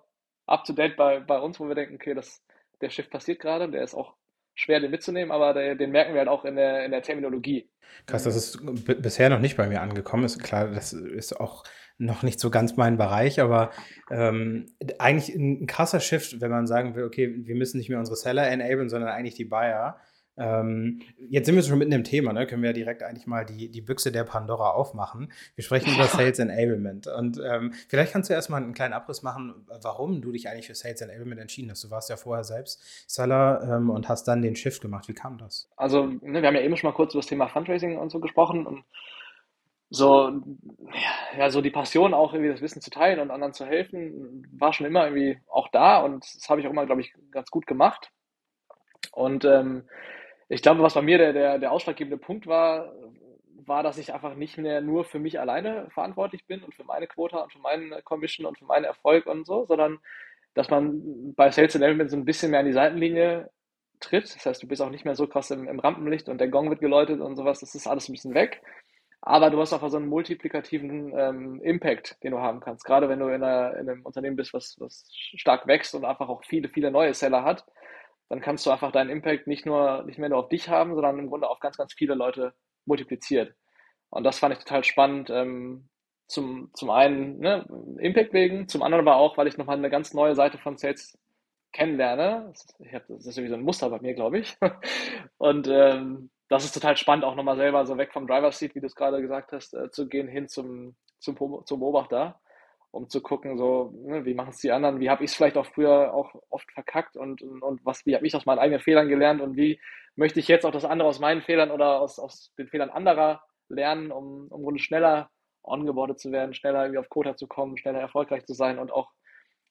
up to date bei, bei uns, wo wir denken, okay, das der Shift passiert gerade, der ist auch schwer, den mitzunehmen, aber der, den merken wir halt auch in der, in der Terminologie. Krass, das ist bisher noch nicht bei mir angekommen. Ist klar, das ist auch noch nicht so ganz mein Bereich, aber ähm, eigentlich ein, ein krasser Shift, wenn man sagen will, okay, wir müssen nicht mehr unsere Seller enablen, sondern eigentlich die Buyer. Ähm, jetzt sind wir schon mitten im Thema, ne? können wir ja direkt eigentlich mal die, die Büchse der Pandora aufmachen. Wir sprechen über Sales Enablement. Und ähm, vielleicht kannst du erstmal einen kleinen Abriss machen, warum du dich eigentlich für Sales Enablement entschieden hast. Du warst ja vorher selbst Seller ähm, und hast dann den Shift gemacht. Wie kam das? Also, ne, wir haben ja eben schon mal kurz über das Thema Fundraising und so gesprochen und so, ja, so die Passion auch irgendwie das Wissen zu teilen und anderen zu helfen, war schon immer irgendwie auch da und das habe ich auch immer, glaube ich, ganz gut gemacht. Und ähm, ich glaube, was bei mir der, der, der ausschlaggebende Punkt war, war, dass ich einfach nicht mehr nur für mich alleine verantwortlich bin und für meine Quota und für meinen Commission und für meinen Erfolg und so, sondern dass man bei Sales Enablement so ein bisschen mehr an die Seitenlinie tritt. Das heißt, du bist auch nicht mehr so krass im, im Rampenlicht und der Gong wird geläutet und sowas. Das ist alles ein bisschen weg. Aber du hast auch so einen multiplikativen ähm, Impact, den du haben kannst. Gerade wenn du in, einer, in einem Unternehmen bist, was, was stark wächst und einfach auch viele, viele neue Seller hat, dann kannst du einfach deinen Impact nicht nur, nicht mehr nur auf dich haben, sondern im Grunde auf ganz, ganz viele Leute multipliziert. Und das fand ich total spannend. Ähm, zum, zum einen ne, Impact wegen, zum anderen aber auch, weil ich nochmal eine ganz neue Seite von Sales kennenlerne. Ich hab, das ist irgendwie so ein Muster bei mir, glaube ich. Und ähm, das ist total spannend, auch nochmal selber so weg vom Driver Seat, wie du es gerade gesagt hast, äh, zu gehen, hin zum, zum, zum Beobachter um zu gucken, so, ne, wie machen es die anderen, wie habe ich es vielleicht auch früher auch oft verkackt und, und, und was, wie habe ich aus meinen eigenen Fehlern gelernt und wie möchte ich jetzt auch das andere aus meinen Fehlern oder aus, aus den Fehlern anderer lernen, um, um schneller ongeboardet zu werden, schneller irgendwie auf Quota zu kommen, schneller erfolgreich zu sein und auch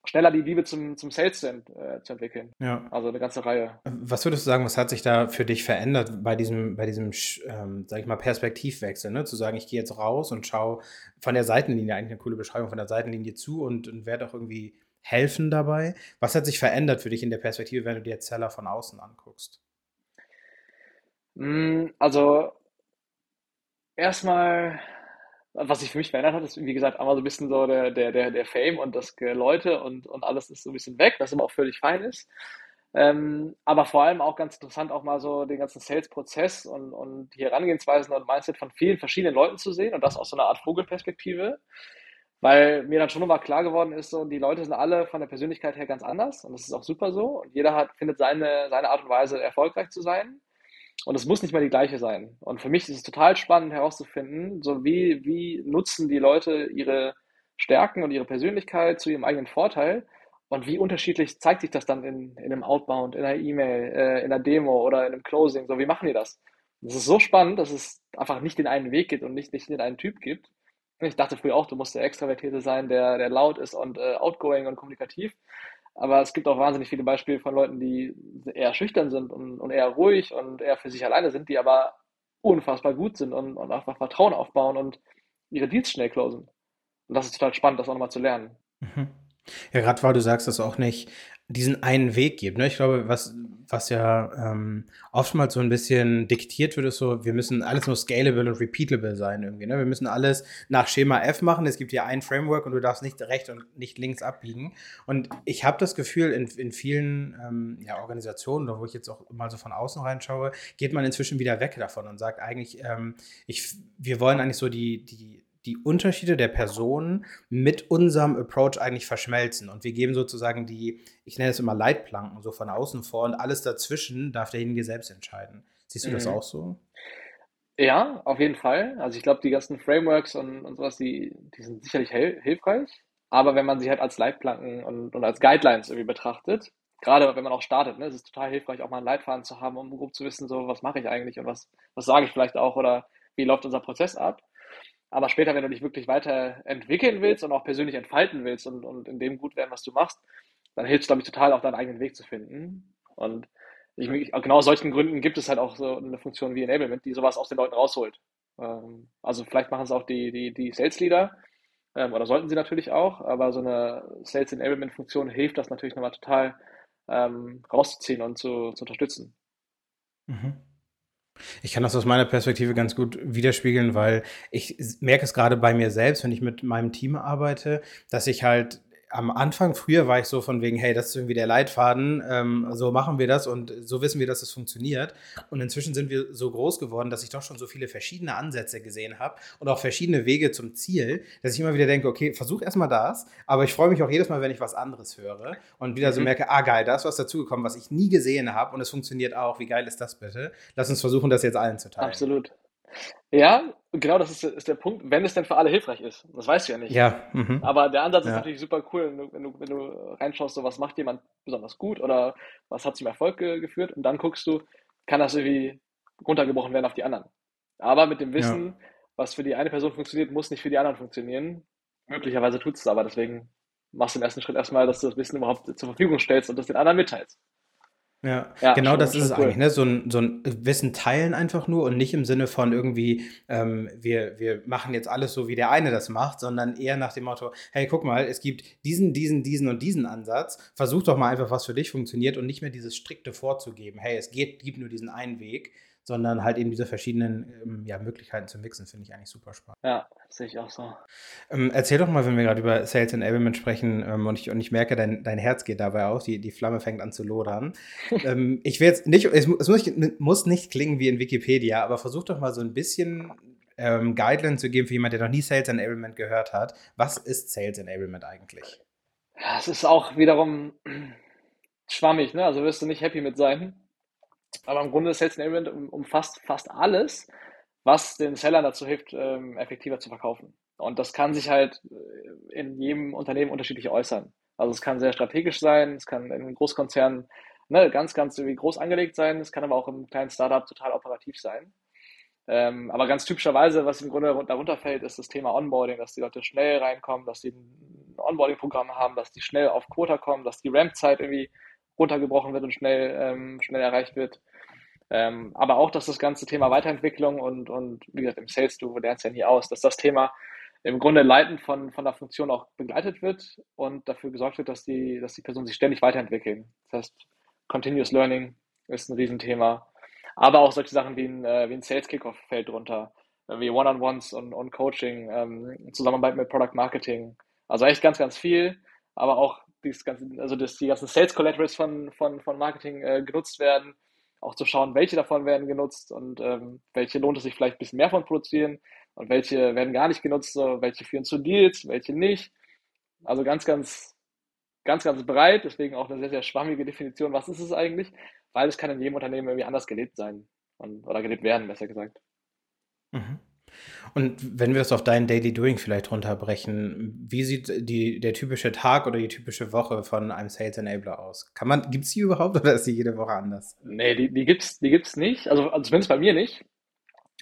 schneller die Liebe zum, zum Sales zu, äh, zu entwickeln. Ja. Also eine ganze Reihe. Was würdest du sagen, was hat sich da für dich verändert bei diesem, bei diesem, ähm, sag ich mal, Perspektivwechsel, ne? Zu sagen, ich gehe jetzt raus und schaue von der Seitenlinie, eigentlich eine coole Beschreibung, von der Seitenlinie zu und, und werde auch irgendwie helfen dabei. Was hat sich verändert für dich in der Perspektive, wenn du dir jetzt Seller von außen anguckst? Mm, also erstmal, was sich für mich verändert hat, ist, wie gesagt, einmal so ein bisschen so der, der, der, der Fame und das Leute und, und alles ist so ein bisschen weg, was immer auch völlig fein ist. Ähm, aber vor allem auch ganz interessant, auch mal so den ganzen Sales-Prozess und, und die Herangehensweisen und Mindset von vielen verschiedenen Leuten zu sehen und das aus so einer Art Vogelperspektive. Weil mir dann schon nochmal klar geworden ist, so, die Leute sind alle von der Persönlichkeit her ganz anders und das ist auch super so. Und jeder hat, findet seine, seine Art und Weise, erfolgreich zu sein. Und es muss nicht mal die gleiche sein. Und für mich ist es total spannend herauszufinden, so wie, wie nutzen die Leute ihre Stärken und ihre Persönlichkeit zu ihrem eigenen Vorteil und wie unterschiedlich zeigt sich das dann in, in einem Outbound, in einer E-Mail, äh, in einer Demo oder in einem Closing? So, wie machen die das? Das ist so spannend, dass es einfach nicht den einen Weg gibt und nicht, nicht den einen Typ gibt. Ich dachte früher auch, du musst der Extravertierte sein, der, der laut ist und äh, outgoing und kommunikativ. Aber es gibt auch wahnsinnig viele Beispiele von Leuten, die eher schüchtern sind und, und eher ruhig und eher für sich alleine sind, die aber unfassbar gut sind und, und einfach Vertrauen aufbauen und ihre Deals schnell closen. Und das ist total spannend, das auch nochmal zu lernen. Mhm. Ja, gerade weil du sagst, dass auch nicht diesen einen Weg gibt. Ne? Ich glaube, was, was ja ähm, oftmals so ein bisschen diktiert wird, ist so, wir müssen alles nur scalable und repeatable sein irgendwie. Ne? Wir müssen alles nach Schema F machen. Es gibt ja ein Framework und du darfst nicht rechts und nicht links abbiegen. Und ich habe das Gefühl, in, in vielen ähm, ja, Organisationen, wo ich jetzt auch mal so von außen reinschaue, geht man inzwischen wieder weg davon und sagt eigentlich, ähm, ich, wir wollen eigentlich so die, die die Unterschiede der Personen mit unserem Approach eigentlich verschmelzen. Und wir geben sozusagen die, ich nenne es immer Leitplanken, so von außen vor und alles dazwischen darf derjenige selbst entscheiden. Siehst du mhm. das auch so? Ja, auf jeden Fall. Also ich glaube, die ganzen Frameworks und, und sowas, die, die sind sicherlich hilfreich. Aber wenn man sie halt als Leitplanken und, und als Guidelines irgendwie betrachtet, gerade wenn man auch startet, ne, es ist total hilfreich, auch mal einen Leitfaden zu haben, um grob zu wissen, so was mache ich eigentlich und was, was sage ich vielleicht auch oder wie läuft unser Prozess ab. Aber später, wenn du dich wirklich weiterentwickeln willst und auch persönlich entfalten willst und, und in dem gut werden, was du machst, dann hilft es, glaube ich, total, auch deinen eigenen Weg zu finden. Und ich, genau aus solchen Gründen gibt es halt auch so eine Funktion wie Enablement, die sowas aus den Leuten rausholt. Ähm, also vielleicht machen es auch die, die, die Sales Leader, ähm, oder sollten sie natürlich auch, aber so eine Sales Enablement Funktion hilft das natürlich nochmal total ähm, rauszuziehen und zu, zu unterstützen. Mhm. Ich kann das aus meiner Perspektive ganz gut widerspiegeln, weil ich merke es gerade bei mir selbst, wenn ich mit meinem Team arbeite, dass ich halt am Anfang, früher war ich so von wegen, hey, das ist irgendwie der Leitfaden, ähm, so machen wir das und so wissen wir, dass es funktioniert. Und inzwischen sind wir so groß geworden, dass ich doch schon so viele verschiedene Ansätze gesehen habe und auch verschiedene Wege zum Ziel, dass ich immer wieder denke, okay, versuch erstmal das, aber ich freue mich auch jedes Mal, wenn ich was anderes höre und wieder so mhm. merke, ah geil, da ist was dazugekommen, was ich nie gesehen habe und es funktioniert auch. Wie geil ist das bitte? Lass uns versuchen, das jetzt allen zu teilen. Absolut. Ja, genau das ist, ist der Punkt, wenn es denn für alle hilfreich ist. Das weißt du ja nicht. Ja. Mhm. Aber der Ansatz ja. ist natürlich super cool, wenn du, wenn du, reinschaust, so was macht jemand besonders gut oder was hat zum Erfolg ge geführt und dann guckst du, kann das irgendwie runtergebrochen werden auf die anderen. Aber mit dem Wissen, ja. was für die eine Person funktioniert, muss nicht für die anderen funktionieren. Möglicherweise tut es aber, deswegen machst du im ersten Schritt erstmal, dass du das Wissen überhaupt zur Verfügung stellst und das den anderen mitteilst. Ja, ja genau schon, das ist es cool. eigentlich, ne? So ein, so ein Wissen teilen einfach nur und nicht im Sinne von irgendwie, ähm, wir, wir machen jetzt alles so, wie der eine das macht, sondern eher nach dem Motto, hey, guck mal, es gibt diesen, diesen, diesen und diesen Ansatz, versuch doch mal einfach, was für dich funktioniert und nicht mehr dieses strikte vorzugeben, hey, es geht, gibt nur diesen einen Weg, sondern halt eben diese verschiedenen ähm, ja, Möglichkeiten zu mixen, finde ich eigentlich super spannend. Ja, sehe ich auch so. Ähm, erzähl doch mal, wenn wir gerade über Sales Enablement sprechen ähm, und, ich, und ich merke, dein, dein Herz geht dabei aus, die, die Flamme fängt an zu lodern. ähm, ich will jetzt nicht, es, es muss, muss, nicht klingen wie in Wikipedia, aber versuch doch mal so ein bisschen ähm, Guidelines zu geben für jemanden, der noch nie Sales Enablement gehört hat. Was ist Sales Enablement eigentlich? Es ist auch wiederum schwammig, ne? Also wirst du nicht happy mit sein. Aber im Grunde ist Sales Enablement umfasst fast alles, was den Sellern dazu hilft, ähm, effektiver zu verkaufen. Und das kann sich halt äh, in jedem Unternehmen unterschiedlich äußern. Also es kann sehr strategisch sein, es kann in Großkonzernen ne, ganz, ganz groß angelegt sein, es kann aber auch im kleinen Startup total operativ sein. Ähm, aber ganz typischerweise, was im Grunde darunter fällt, ist das Thema Onboarding, dass die Leute schnell reinkommen, dass sie ein Onboarding-Programm haben, dass die schnell auf Quota kommen, dass die Ramp-Zeit irgendwie runtergebrochen wird und schnell, ähm, schnell erreicht wird. Ähm, aber auch, dass das ganze Thema Weiterentwicklung und, und wie gesagt, im Sales, du lernst ja nie aus, dass das Thema im Grunde leitend von, von der Funktion auch begleitet wird und dafür gesorgt wird, dass die, dass die Personen sich ständig weiterentwickeln. Das heißt, Continuous Learning ist ein Riesenthema. Aber auch solche Sachen wie ein, äh, wie ein Sales Kickoff fällt drunter. wie One-on-Ones und, und Coaching, ähm, Zusammenarbeit mit Product Marketing. Also echt ganz, ganz viel, aber auch dieses ganze, also dass die ganzen Sales Collaterals von, von, von Marketing äh, genutzt werden, auch zu schauen, welche davon werden genutzt und ähm, welche lohnt es sich vielleicht ein bisschen mehr von produzieren und welche werden gar nicht genutzt, so, welche führen zu Deals, welche nicht. Also ganz, ganz, ganz, ganz breit, deswegen auch eine sehr, sehr schwammige Definition, was ist es eigentlich, weil es kann in jedem Unternehmen irgendwie anders gelebt sein und, oder gelebt werden, besser gesagt. Mhm. Und wenn wir es auf dein Daily Doing vielleicht runterbrechen, wie sieht die, der typische Tag oder die typische Woche von einem Sales Enabler aus? Kann man, gibt es die überhaupt oder ist sie jede Woche anders? Nee, die, die gibt es die gibt's nicht. Also, also zumindest bei mir nicht.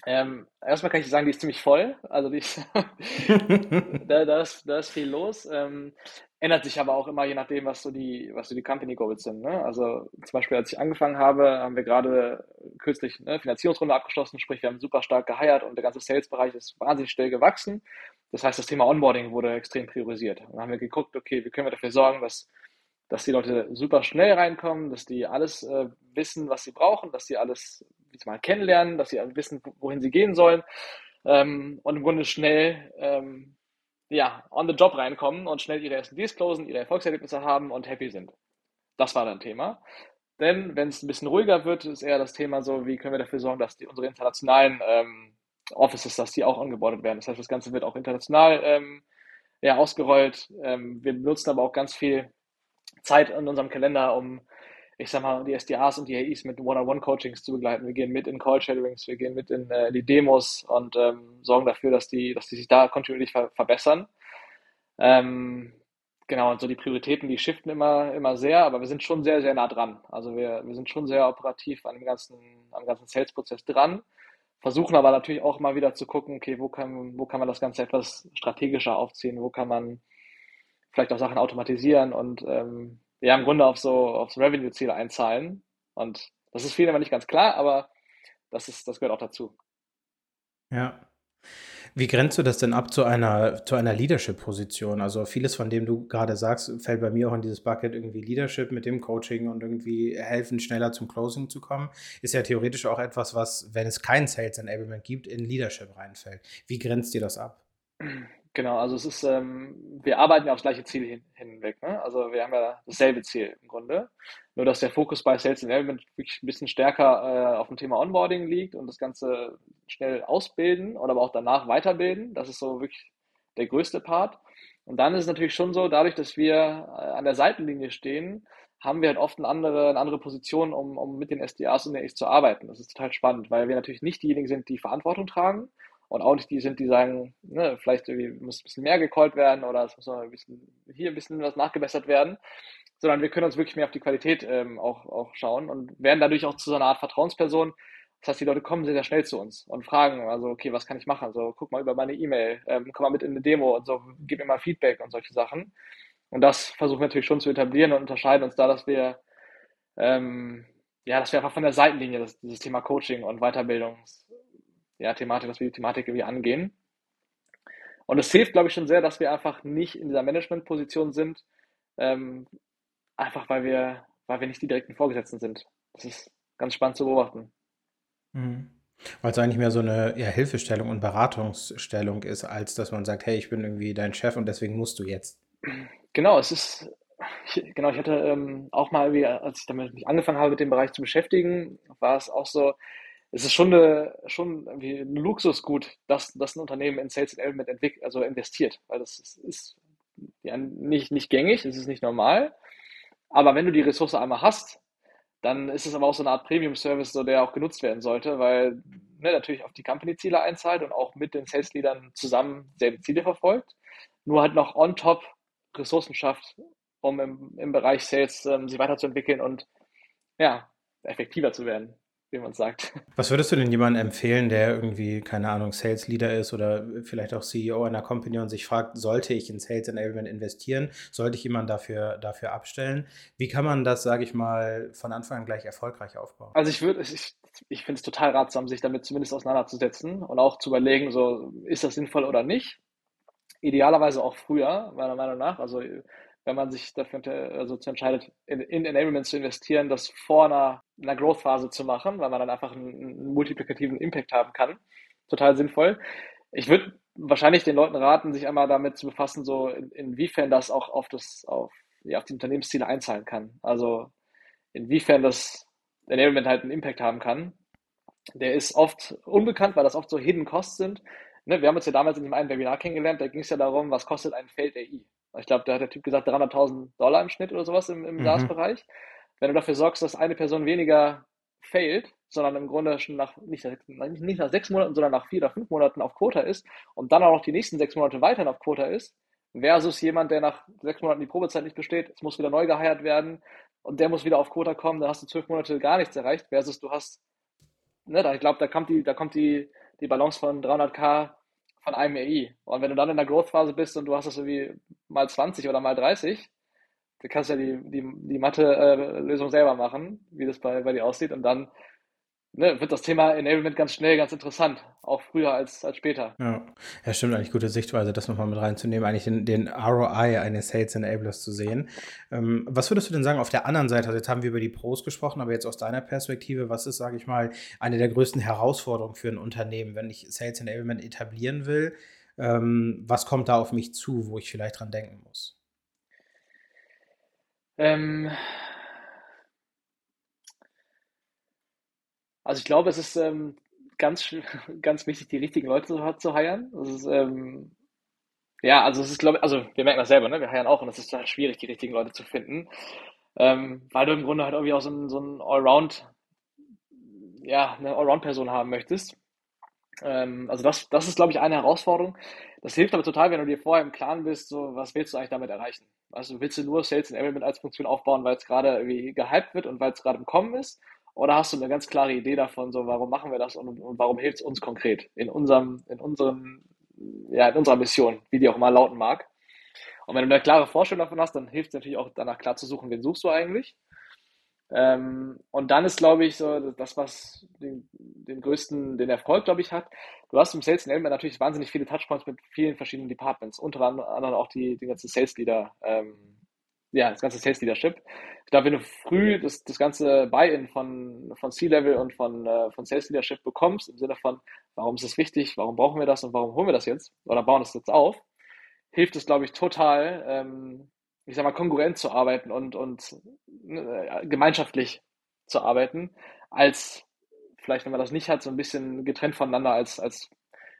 Ähm, erstmal kann ich sagen, die ist ziemlich voll. Also die ist, da, da, ist, da ist viel los. Ähm, ändert sich aber auch immer je nachdem, was so die, was so die Company Goals sind. Ne? Also zum Beispiel, als ich angefangen habe, haben wir gerade kürzlich eine Finanzierungsrunde abgeschlossen, sprich, wir haben super stark geheiert und der ganze Sales-Bereich ist wahnsinnig schnell gewachsen. Das heißt, das Thema Onboarding wurde extrem priorisiert. Und dann haben wir geguckt, okay, wie können wir dafür sorgen, dass, dass die Leute super schnell reinkommen, dass die alles äh, wissen, was sie brauchen, dass sie alles mal kennenlernen, dass sie wissen, wohin sie gehen sollen ähm, und im Grunde schnell ähm, ja, on the job reinkommen und schnell ihre ersten Deals closen, ihre Erfolgserlebnisse haben und happy sind. Das war dann Thema. Denn wenn es ein bisschen ruhiger wird, ist eher das Thema so, wie können wir dafür sorgen, dass die, unsere internationalen ähm, Offices, dass die auch angebordet werden. Das heißt, das Ganze wird auch international ähm, ja, ausgerollt. Ähm, wir benutzen aber auch ganz viel Zeit in unserem Kalender, um ich sag mal, die SDAs und die AIs mit One-on-One-Coachings zu begleiten. Wir gehen mit in Call-Shadowings, wir gehen mit in äh, die Demos und ähm, sorgen dafür, dass die, dass die sich da kontinuierlich ver verbessern. Ähm, genau, und so die Prioritäten, die shiften immer, immer sehr, aber wir sind schon sehr, sehr nah dran. Also wir, wir sind schon sehr operativ an dem ganzen, am ganzen Sales-Prozess dran, versuchen aber natürlich auch mal wieder zu gucken, okay, wo kann, wo kann man das Ganze etwas strategischer aufziehen, wo kann man vielleicht auch Sachen automatisieren und ähm, ja im Grunde auf so aufs Revenue-Ziel einzahlen. Und das ist vielen immer nicht ganz klar, aber das ist, das gehört auch dazu. Ja. Wie grenzt du das denn ab zu einer, zu einer Leadership-Position? Also vieles von dem du gerade sagst, fällt bei mir auch in dieses Bucket irgendwie Leadership mit dem Coaching und irgendwie helfen, schneller zum Closing zu kommen. Ist ja theoretisch auch etwas, was, wenn es kein Sales Enablement gibt, in Leadership reinfällt. Wie grenzt dir das ab? Genau, also es ist, ähm, wir arbeiten ja aufs gleiche Ziel hin, hinweg. Ne? Also wir haben ja dasselbe Ziel im Grunde. Nur dass der Fokus bei Sales Enablement wirklich ein bisschen stärker äh, auf dem Thema Onboarding liegt und das Ganze schnell ausbilden oder aber auch danach weiterbilden. Das ist so wirklich der größte Part. Und dann ist es natürlich schon so, dadurch, dass wir äh, an der Seitenlinie stehen, haben wir halt oft eine andere, eine andere Position, um, um mit den SDAs und der zu arbeiten. Das ist total spannend, weil wir natürlich nicht diejenigen sind, die Verantwortung tragen, und auch nicht die sind, die sagen, ne, vielleicht muss ein bisschen mehr gecallt werden oder es muss noch ein bisschen, hier ein bisschen was nachgebessert werden, sondern wir können uns wirklich mehr auf die Qualität ähm, auch, auch schauen und werden dadurch auch zu so einer Art Vertrauensperson. Das heißt, die Leute kommen sehr, sehr schnell zu uns und fragen, also, okay, was kann ich machen? So, guck mal über meine E-Mail, ähm, komm mal mit in eine Demo und so, gib mir mal Feedback und solche Sachen. Und das versuchen wir natürlich schon zu etablieren und unterscheiden uns da, dass wir, ähm, ja, dass wir einfach von der Seitenlinie das, dieses Thema Coaching und Weiterbildung ja, Thematik, dass wir die Thematik irgendwie angehen. Und es hilft, glaube ich, schon sehr, dass wir einfach nicht in dieser Management-Position sind, ähm, einfach weil wir, weil wir nicht die direkten Vorgesetzten sind. Das ist ganz spannend zu beobachten. Mhm. Weil es eigentlich mehr so eine ja, Hilfestellung und Beratungsstellung ist, als dass man sagt, hey, ich bin irgendwie dein Chef und deswegen musst du jetzt. Genau, es ist, ich, genau, ich hatte ähm, auch mal, als ich damit mich angefangen habe, mit dem Bereich zu beschäftigen, war es auch so, es ist schon, eine, schon irgendwie ein Luxusgut, dass, dass ein Unternehmen in Sales Element entwickelt, also investiert, weil das ist, ist ja nicht, nicht gängig, es ist nicht normal. Aber wenn du die Ressource einmal hast, dann ist es aber auch so eine Art Premium-Service, so der auch genutzt werden sollte, weil ne, natürlich auf die Company-Ziele einzahlt und auch mit den Sales-Leadern zusammen selbe Ziele verfolgt. Nur halt noch on top Ressourcen schafft, um im, im Bereich Sales ähm, sie weiterzuentwickeln und ja, effektiver zu werden wie man sagt. Was würdest du denn jemandem empfehlen, der irgendwie, keine Ahnung, Sales Leader ist oder vielleicht auch CEO einer Company und sich fragt, sollte ich in Sales Enablement investieren? Sollte ich jemanden dafür, dafür abstellen? Wie kann man das, sage ich mal, von Anfang an gleich erfolgreich aufbauen? Also ich würde, ich, ich finde es total ratsam, sich damit zumindest auseinanderzusetzen und auch zu überlegen, so, ist das sinnvoll oder nicht? Idealerweise auch früher, meiner Meinung nach. Also wenn man sich dafür also entscheidet, in, in Enablement zu investieren, das vor einer, einer Growth-Phase zu machen, weil man dann einfach einen, einen multiplikativen Impact haben kann. total sinnvoll. Ich würde wahrscheinlich den Leuten raten, sich einmal damit zu befassen, so in, inwiefern das auch auf das, auf, ja, auf die Unternehmensziele einzahlen kann. Also inwiefern das Enablement halt einen Impact haben kann. Der ist oft unbekannt, weil das oft so Hidden Costs sind. Ne, wir haben uns ja damals in dem einen Webinar kennengelernt, da ging es ja darum, was kostet ein Feld AI. Ich glaube, da hat der Typ gesagt 300.000 Dollar im Schnitt oder sowas im, im mhm. SaaS-Bereich. Wenn du dafür sorgst, dass eine Person weniger failt, sondern im Grunde schon nach nicht, nicht nach sechs Monaten, sondern nach vier oder fünf Monaten auf Quota ist und dann auch noch die nächsten sechs Monate weiterhin auf Quota ist, versus jemand, der nach sechs Monaten die Probezeit nicht besteht, es muss wieder neu geheiert werden und der muss wieder auf Quota kommen, dann hast du zwölf Monate gar nichts erreicht, versus du hast, ne, da, ich glaube, da kommt die, da kommt die, die Balance von 300k von einem AI. Und wenn du dann in der Growth-Phase bist und du hast das irgendwie mal 20 oder mal 30, du kannst ja die, die, die Mathe-Lösung selber machen, wie das bei, bei dir aussieht. Und dann ne, wird das Thema Enablement ganz schnell ganz interessant, auch früher als, als später. Ja. ja, stimmt eigentlich gute Sichtweise, das nochmal mit reinzunehmen, eigentlich den, den ROI eines Sales Enablers zu sehen. Ähm, was würdest du denn sagen auf der anderen Seite? Also jetzt haben wir über die Pros gesprochen, aber jetzt aus deiner Perspektive, was ist, sage ich mal, eine der größten Herausforderungen für ein Unternehmen, wenn ich Sales Enablement etablieren will? Ähm, was kommt da auf mich zu, wo ich vielleicht dran denken muss? Ähm, also ich glaube, es ist ähm, ganz, ganz wichtig, die richtigen Leute zu, zu heiren. Ähm, ja, also es ist, glaube ich, also wir merken das selber, ne? Wir heiren auch und es ist halt schwierig, die richtigen Leute zu finden. Ähm, weil du im Grunde halt irgendwie auch so ein, so ein Allround, ja, eine Allround-Person haben möchtest. Ähm, also das, das ist, glaube ich, eine Herausforderung. Das hilft aber total, wenn du dir vorher im Klaren bist, so, was willst du eigentlich damit erreichen? Also willst du nur Sales Enablement als Funktion aufbauen, weil es gerade irgendwie gehypt wird und weil es gerade im Kommen ist? Oder hast du eine ganz klare Idee davon, so warum machen wir das und, und warum hilft es uns konkret in unserem, in unserem, ja, in unserer Mission, wie die auch immer lauten mag? Und wenn du eine klare Vorstellung davon hast, dann hilft es natürlich auch danach klar zu suchen, wen suchst du eigentlich? Ähm, und dann ist, glaube ich, so das, was den, den größten, den Erfolg, glaube ich, hat. Du hast im Sales Enablement natürlich wahnsinnig viele Touchpoints mit vielen verschiedenen Departments, unter anderem auch die, die ganzen Sales Leader, ähm, ja, das ganze Sales Leadership. Ich glaube, wenn du früh das, das ganze Buy-in von, von C-Level und von, äh, von Sales Leadership bekommst, im Sinne von, warum ist es wichtig, warum brauchen wir das und warum holen wir das jetzt? Oder bauen das jetzt auf, hilft es, glaube ich, total, ähm, ich sag mal, kongruent zu arbeiten und, und äh, gemeinschaftlich zu arbeiten, als vielleicht, wenn man das nicht hat, so ein bisschen getrennt voneinander als, als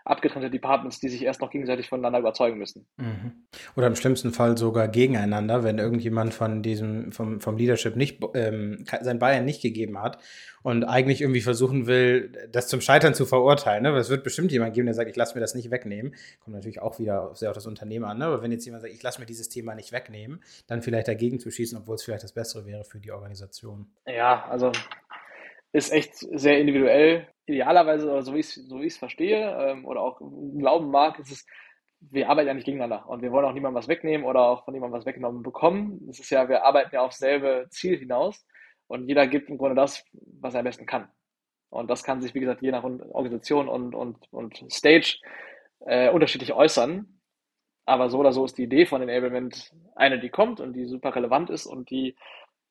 abgetrennte Departments, die sich erst noch gegenseitig voneinander überzeugen müssen. Mhm. Oder im schlimmsten Fall sogar gegeneinander, wenn irgendjemand von diesem, vom, vom Leadership nicht, ähm, sein Bayern nicht gegeben hat und eigentlich irgendwie versuchen will, das zum Scheitern zu verurteilen. Ne? es wird bestimmt jemand geben, der sagt, ich lasse mir das nicht wegnehmen. Kommt natürlich auch wieder sehr auf das Unternehmen an. Ne? Aber wenn jetzt jemand sagt, ich lasse mir dieses Thema nicht wegnehmen, dann vielleicht dagegen zu schießen, obwohl es vielleicht das Bessere wäre für die Organisation. Ja, also ist echt sehr individuell. Idealerweise, oder so wie ich es so verstehe ähm, oder auch glauben mag, ist es, wir arbeiten ja nicht gegeneinander und wir wollen auch niemandem was wegnehmen oder auch von niemandem was weggenommen bekommen. Es ist ja, wir arbeiten ja aufs selbe Ziel hinaus und jeder gibt im Grunde das, was er am besten kann. Und das kann sich, wie gesagt, je nach Organisation und, und, und Stage äh, unterschiedlich äußern. Aber so oder so ist die Idee von Enablement eine, die kommt und die super relevant ist und die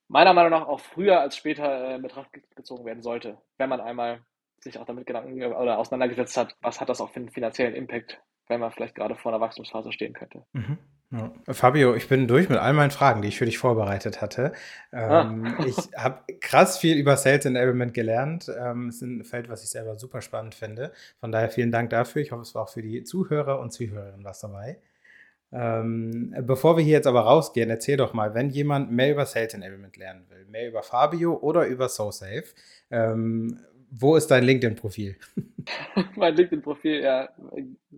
meiner Meinung nach auch früher als später äh, in Betracht gezogen werden sollte, wenn man einmal sich auch damit Gedanken oder auseinandergesetzt hat, was hat das auch für einen finanziellen Impact, wenn man vielleicht gerade vor einer Wachstumsphase stehen könnte. Mhm. Ja. Fabio, ich bin durch mit all meinen Fragen, die ich für dich vorbereitet hatte. Ähm, ah. ich habe krass viel über Sales Enablement gelernt. Ähm, es ist ein Feld, was ich selber super spannend finde. Von daher vielen Dank dafür. Ich hoffe, es war auch für die Zuhörer und Zuhörerinnen was dabei. Ähm, bevor wir hier jetzt aber rausgehen, erzähl doch mal, wenn jemand mehr über Sales Enablement lernen will, mehr über Fabio oder über SoSafe, ähm, wo ist dein LinkedIn-Profil? mein LinkedIn-Profil, ja,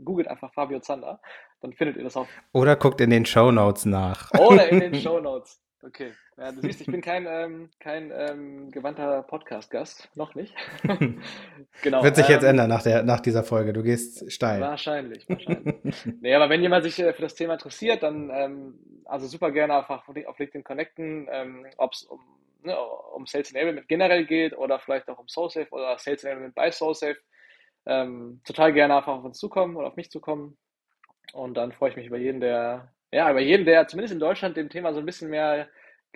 googelt einfach Fabio Zander, dann findet ihr das auch. Oder guckt in den Show Notes nach. Oder in den Show Notes. Okay. Ja, du siehst, ich bin kein, ähm, kein ähm, gewandter Podcast-Gast. Noch nicht. genau. Wird sich ähm, jetzt ändern nach, der, nach dieser Folge. Du gehst steil. Wahrscheinlich, wahrscheinlich. nee, aber wenn jemand sich äh, für das Thema interessiert, dann ähm, also super gerne einfach auf LinkedIn connecten, ähm, ob es um, ne, um Sales Enablement generell geht oder vielleicht auch um SoulSafe oder Sales Enablement bei SoulSafe. Ähm, total gerne einfach auf uns zukommen oder auf mich zukommen. Und dann freue ich mich über jeden, der ja, aber jeden, der zumindest in Deutschland dem Thema so ein bisschen mehr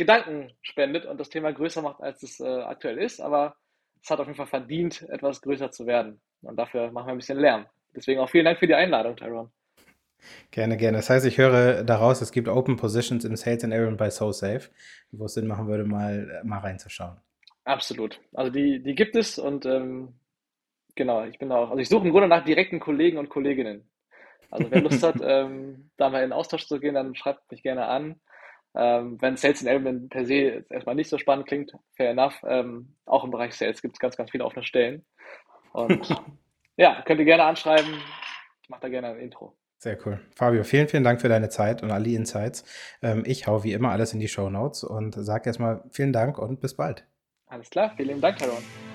Gedanken spendet und das Thema größer macht, als es äh, aktuell ist. Aber es hat auf jeden Fall verdient, etwas größer zu werden. Und dafür machen wir ein bisschen Lärm. Deswegen auch vielen Dank für die Einladung, Tyrone. Gerne, gerne. Das heißt, ich höre daraus, es gibt Open Positions im Sales Enablement bei SoSafe, wo es Sinn machen würde, mal, mal reinzuschauen. Absolut. Also die, die gibt es und ähm, genau, ich bin auch, also ich suche im Grunde nach direkten Kollegen und Kolleginnen. Also wer Lust hat, ähm, da mal in Austausch zu gehen, dann schreibt mich gerne an. Ähm, wenn Sales Enablement per se erstmal nicht so spannend klingt, fair enough. Ähm, auch im Bereich Sales gibt es ganz, ganz viele offene Stellen. Und ja, könnt ihr gerne anschreiben. Ich mache da gerne ein Intro. Sehr cool. Fabio, vielen, vielen Dank für deine Zeit und all die Insights. Ähm, ich hau wie immer alles in die Show Notes und sage erstmal vielen Dank und bis bald. Alles klar, vielen Dank, Herr Ron.